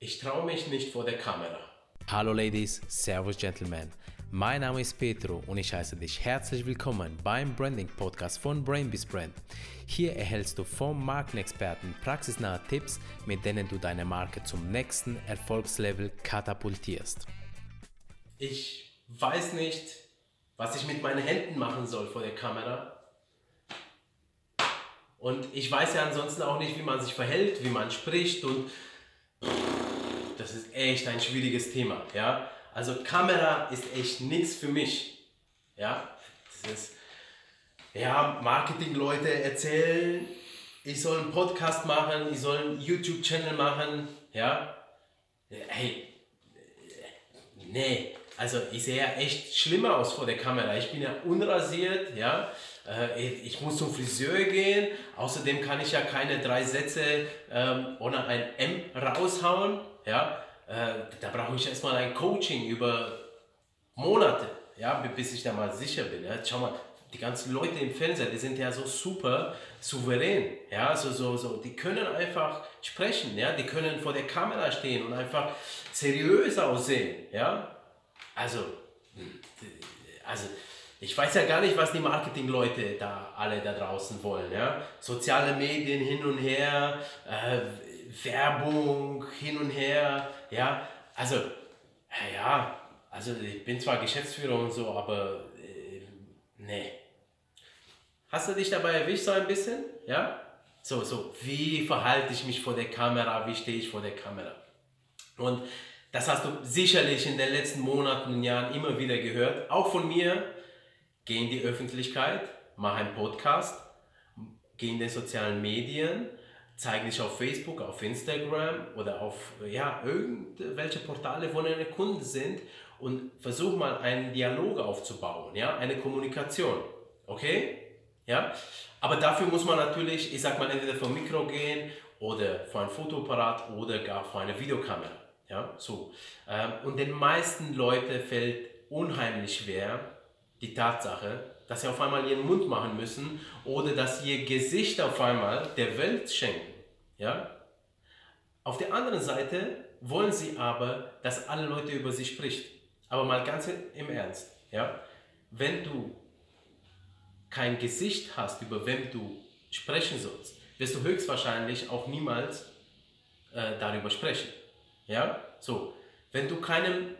Ich traue mich nicht vor der Kamera. Hallo Ladies, Servus Gentlemen. Mein Name ist Petro und ich heiße dich herzlich willkommen beim Branding Podcast von Brainbees Brand. Hier erhältst du vom Markenexperten praxisnahe Tipps, mit denen du deine Marke zum nächsten Erfolgslevel katapultierst. Ich weiß nicht, was ich mit meinen Händen machen soll vor der Kamera. Und ich weiß ja ansonsten auch nicht, wie man sich verhält, wie man spricht und das ist echt ein schwieriges Thema. Ja? Also Kamera ist echt nichts für mich. Ja? Das ist, ja, Marketing-Leute erzählen, ich soll einen Podcast machen, ich soll einen YouTube-Channel machen. Ja? Hey, nee, also ich sehe ja echt schlimmer aus vor der Kamera. Ich bin ja unrasiert, ja. Äh, ich muss zum Friseur gehen. Außerdem kann ich ja keine drei Sätze ähm, ohne ein M raushauen. Ja, äh, da brauche ich erstmal ein Coaching über Monate, ja, bis ich da mal sicher bin. Ja. Schau mal, die ganzen Leute im Fernsehen, die sind ja so super souverän, ja, so, so, so, die können einfach sprechen, ja, die können vor der Kamera stehen und einfach seriös aussehen, ja. Also, also, ich weiß ja gar nicht, was die Marketingleute da alle da draußen wollen, ja. Soziale Medien hin und her, äh, Werbung hin und her, ja, also, ja, also ich bin zwar Geschäftsführer und so, aber äh, nee. Hast du dich dabei erwischt so ein bisschen? Ja? So, so, wie verhalte ich mich vor der Kamera, wie stehe ich vor der Kamera? Und das hast du sicherlich in den letzten Monaten und Jahren immer wieder gehört, auch von mir. Geh in die Öffentlichkeit, mach einen Podcast, geh in den sozialen Medien, zeige dich auf Facebook, auf Instagram oder auf ja, irgendwelche Portale, wo deine Kunden sind und versuch mal einen Dialog aufzubauen, ja, eine Kommunikation. Okay? Ja? Aber dafür muss man natürlich, ich sag mal, entweder vom Mikro gehen oder vor ein Fotoapparat oder gar vor eine Videokamera. Ja? So. Ähm, und den meisten Leuten fällt unheimlich schwer die Tatsache, dass sie auf einmal ihren Mund machen müssen oder dass sie ihr Gesicht auf einmal der Welt schenken. Ja? Auf der anderen Seite wollen sie aber, dass alle Leute über sie spricht. Aber mal ganz im Ernst, ja? wenn du kein Gesicht hast, über wem du sprechen sollst, wirst du höchstwahrscheinlich auch niemals äh, darüber sprechen. Ja? So, wenn du keine,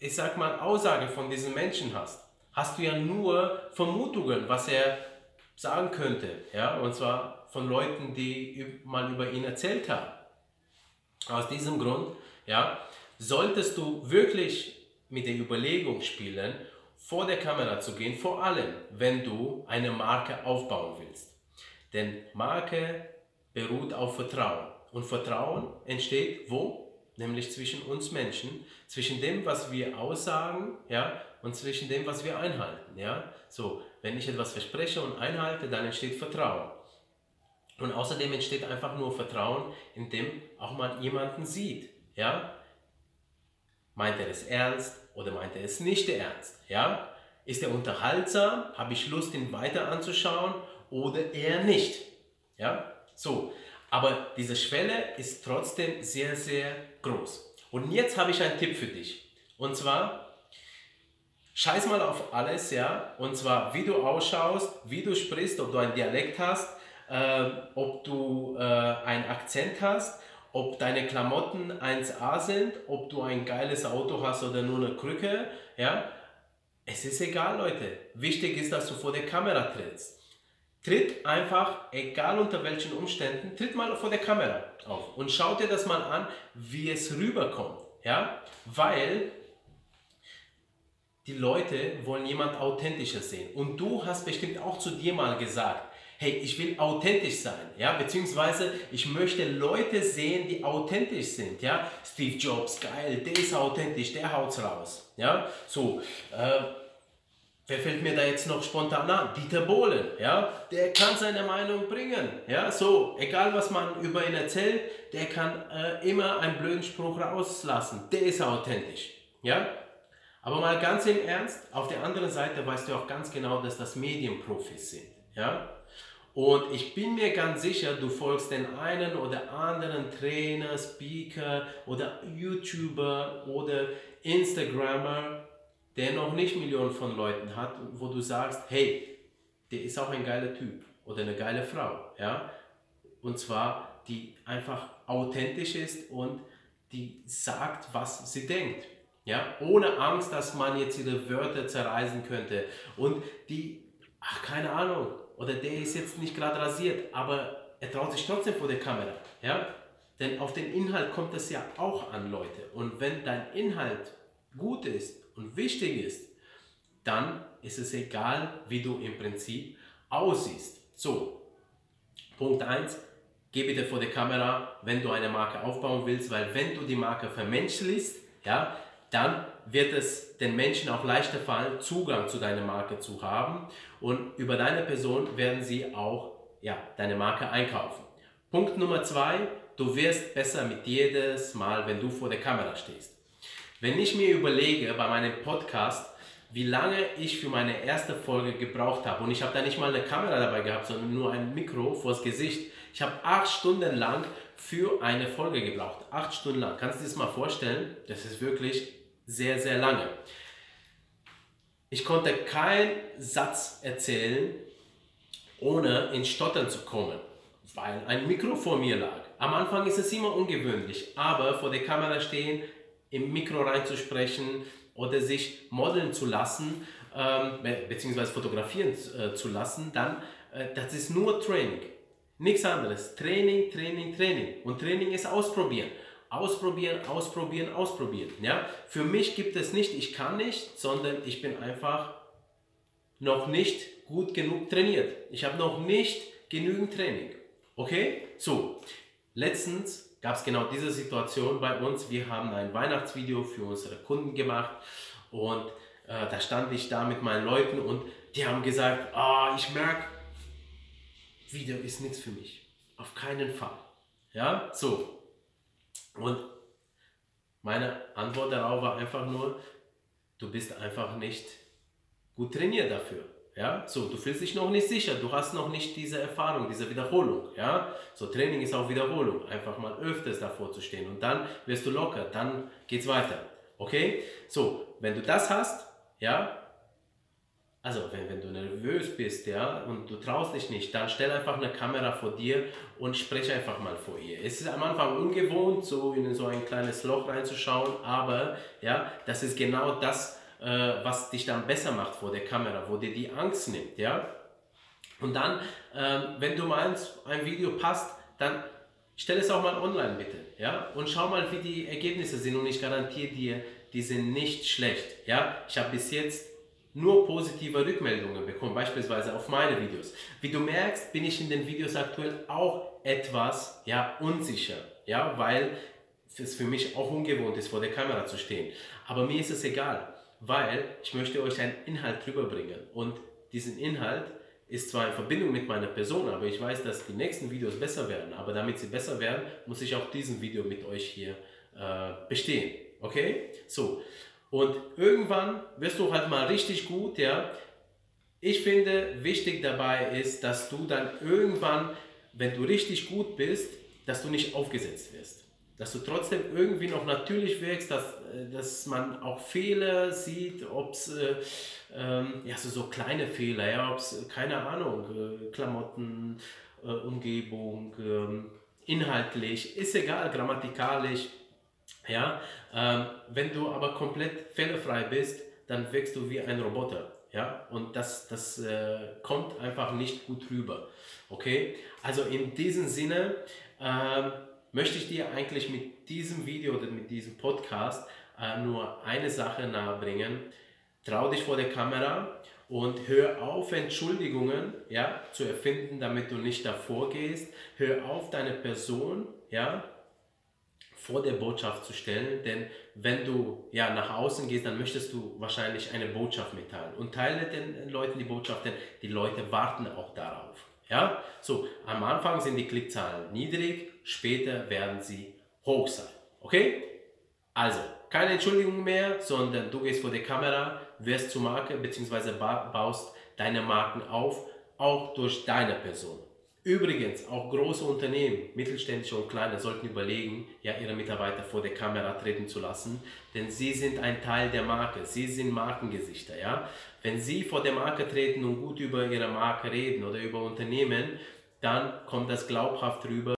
ich sag mal, Aussage von diesem Menschen hast, hast du ja nur Vermutungen, was er sagen könnte. Ja? Und zwar von Leuten, die mal über ihn erzählt haben. Aus diesem Grund ja, solltest du wirklich mit der Überlegung spielen, vor der Kamera zu gehen, vor allem wenn du eine Marke aufbauen willst. Denn Marke beruht auf Vertrauen. Und Vertrauen entsteht wo? Nämlich zwischen uns Menschen, zwischen dem, was wir aussagen, ja, und zwischen dem, was wir einhalten, ja. So, wenn ich etwas verspreche und einhalte, dann entsteht Vertrauen. Und außerdem entsteht einfach nur Vertrauen, indem auch mal jemanden sieht, ja. Meint er es ernst oder meint er es nicht ernst, ja? Ist er unterhaltsam? Habe ich Lust, ihn weiter anzuschauen oder eher nicht, ja? So, aber diese Schwelle ist trotzdem sehr, sehr groß. Und jetzt habe ich einen Tipp für dich. Und zwar, scheiß mal auf alles, ja. Und zwar, wie du ausschaust, wie du sprichst, ob du einen Dialekt hast, äh, ob du äh, einen Akzent hast, ob deine Klamotten 1A sind, ob du ein geiles Auto hast oder nur eine Krücke, ja. Es ist egal, Leute. Wichtig ist, dass du vor der Kamera trittst. Tritt einfach, egal unter welchen Umständen, tritt mal vor der Kamera auf und schau dir das mal an, wie es rüberkommt. Ja? Weil die Leute wollen jemand authentischer sehen. Und du hast bestimmt auch zu dir mal gesagt, hey, ich will authentisch sein, ja, beziehungsweise ich möchte Leute sehen, die authentisch sind, ja. Steve Jobs, geil, der ist authentisch, der haut's raus, ja. So, äh, Wer fällt mir da jetzt noch spontan an? Dieter Bohlen, ja, der kann seine Meinung bringen, ja, so, egal was man über ihn erzählt, der kann äh, immer einen blöden Spruch rauslassen, der ist authentisch, ja. Aber mal ganz im Ernst, auf der anderen Seite weißt du auch ganz genau, dass das Medienprofis sind, ja. Und ich bin mir ganz sicher, du folgst den einen oder anderen Trainer, Speaker oder YouTuber oder Instagrammer, der noch nicht Millionen von Leuten hat, wo du sagst, hey, der ist auch ein geiler Typ oder eine geile Frau, ja? Und zwar, die einfach authentisch ist und die sagt, was sie denkt. Ja, ohne Angst, dass man jetzt ihre Wörter zerreißen könnte. Und die, ach, keine Ahnung, oder der ist jetzt nicht gerade rasiert, aber er traut sich trotzdem vor der Kamera. Ja, denn auf den Inhalt kommt es ja auch an, Leute. Und wenn dein Inhalt gut ist und wichtig ist, dann ist es egal, wie du im Prinzip aussiehst. So, Punkt 1, geh bitte vor der Kamera, wenn du eine Marke aufbauen willst, weil wenn du die Marke vermenschlichst, ja, dann wird es den Menschen auch leichter fallen, Zugang zu deiner Marke zu haben und über deine Person werden sie auch ja, deine Marke einkaufen. Punkt Nummer zwei, du wirst besser mit jedes Mal, wenn du vor der Kamera stehst. Wenn ich mir überlege bei meinem Podcast, wie lange ich für meine erste Folge gebraucht habe und ich habe da nicht mal eine Kamera dabei gehabt, sondern nur ein Mikro vors Gesicht. Ich habe acht Stunden lang für eine Folge gebraucht. Acht Stunden lang. Kannst du dir das mal vorstellen? Das ist wirklich sehr, sehr lange. Ich konnte keinen Satz erzählen, ohne in Stottern zu kommen, weil ein Mikro vor mir lag. Am Anfang ist es immer ungewöhnlich, aber vor der Kamera stehen, im Mikro reinzusprechen oder sich modeln zu lassen, ähm, beziehungsweise fotografieren äh, zu lassen, dann, äh, das ist nur Training. Nichts anderes. Training, Training, Training. Und Training ist ausprobieren ausprobieren, ausprobieren, ausprobieren. Ja? Für mich gibt es nicht, ich kann nicht, sondern ich bin einfach noch nicht gut genug trainiert. Ich habe noch nicht genügend Training. Okay? So, letztens gab es genau diese Situation bei uns. Wir haben ein Weihnachtsvideo für unsere Kunden gemacht und äh, da stand ich da mit meinen Leuten und die haben gesagt, ah, ich merke, Video ist nichts für mich. Auf keinen Fall. Ja, so. Und meine Antwort darauf war einfach nur, du bist einfach nicht gut trainiert dafür. Ja, so, du fühlst dich noch nicht sicher, du hast noch nicht diese Erfahrung, diese Wiederholung. Ja, so Training ist auch Wiederholung, einfach mal öfters davor zu stehen und dann wirst du locker, dann geht's weiter. Okay, so, wenn du das hast, ja, also wenn, wenn du nervös bist, ja, und du traust dich nicht, dann stell einfach eine Kamera vor dir und sprech einfach mal vor ihr. Es ist am Anfang ungewohnt, so in so ein kleines Loch reinzuschauen, aber ja, das ist genau das, äh, was dich dann besser macht vor der Kamera, wo dir die Angst nimmt, ja. Und dann, äh, wenn du meinst, ein Video passt, dann stell es auch mal online bitte, ja, und schau mal, wie die Ergebnisse sind und ich garantiere dir, die sind nicht schlecht, ja. Ich habe bis jetzt nur positive Rückmeldungen bekommen, beispielsweise auf meine Videos. Wie du merkst, bin ich in den Videos aktuell auch etwas ja, unsicher, ja, weil es für mich auch ungewohnt ist, vor der Kamera zu stehen. Aber mir ist es egal, weil ich möchte euch einen Inhalt rüberbringen und diesen Inhalt ist zwar in Verbindung mit meiner Person, aber ich weiß, dass die nächsten Videos besser werden. Aber damit sie besser werden, muss ich auch diesen Video mit euch hier äh, bestehen. Okay? So, und irgendwann wirst du halt mal richtig gut, ja. Ich finde, wichtig dabei ist, dass du dann irgendwann, wenn du richtig gut bist, dass du nicht aufgesetzt wirst. Dass du trotzdem irgendwie noch natürlich wirkst, dass, äh, dass man auch Fehler sieht, ob es äh, ähm, ja, so, so kleine Fehler, ja, ob es, keine Ahnung, äh, Klamotten, äh, Umgebung, ähm, inhaltlich, ist egal, grammatikalisch, ja, ähm, wenn du aber komplett fehlerfrei bist, dann wirkst du wie ein Roboter. Ja, und das, das äh, kommt einfach nicht gut rüber. Okay, also in diesem Sinne äh, möchte ich dir eigentlich mit diesem Video oder mit diesem Podcast äh, nur eine Sache nahebringen. Trau dich vor der Kamera und hör auf, Entschuldigungen ja, zu erfinden, damit du nicht davor gehst. Hör auf, deine Person ja, vor der Botschaft zu stellen, denn wenn du ja nach außen gehst, dann möchtest du wahrscheinlich eine Botschaft mitteilen und teile den Leuten die Botschaft, denn die Leute warten auch darauf. Ja, so am Anfang sind die Klickzahlen niedrig, später werden sie hoch sein. Okay? Also keine Entschuldigung mehr, sondern du gehst vor die Kamera, wirst zur Marke bzw. baust deine Marken auf auch durch deine Person. Übrigens, auch große Unternehmen, mittelständische und kleine, sollten überlegen, ja, ihre Mitarbeiter vor der Kamera treten zu lassen, denn sie sind ein Teil der Marke, sie sind Markengesichter, ja. Wenn sie vor der Marke treten und gut über ihre Marke reden oder über Unternehmen, dann kommt das glaubhaft rüber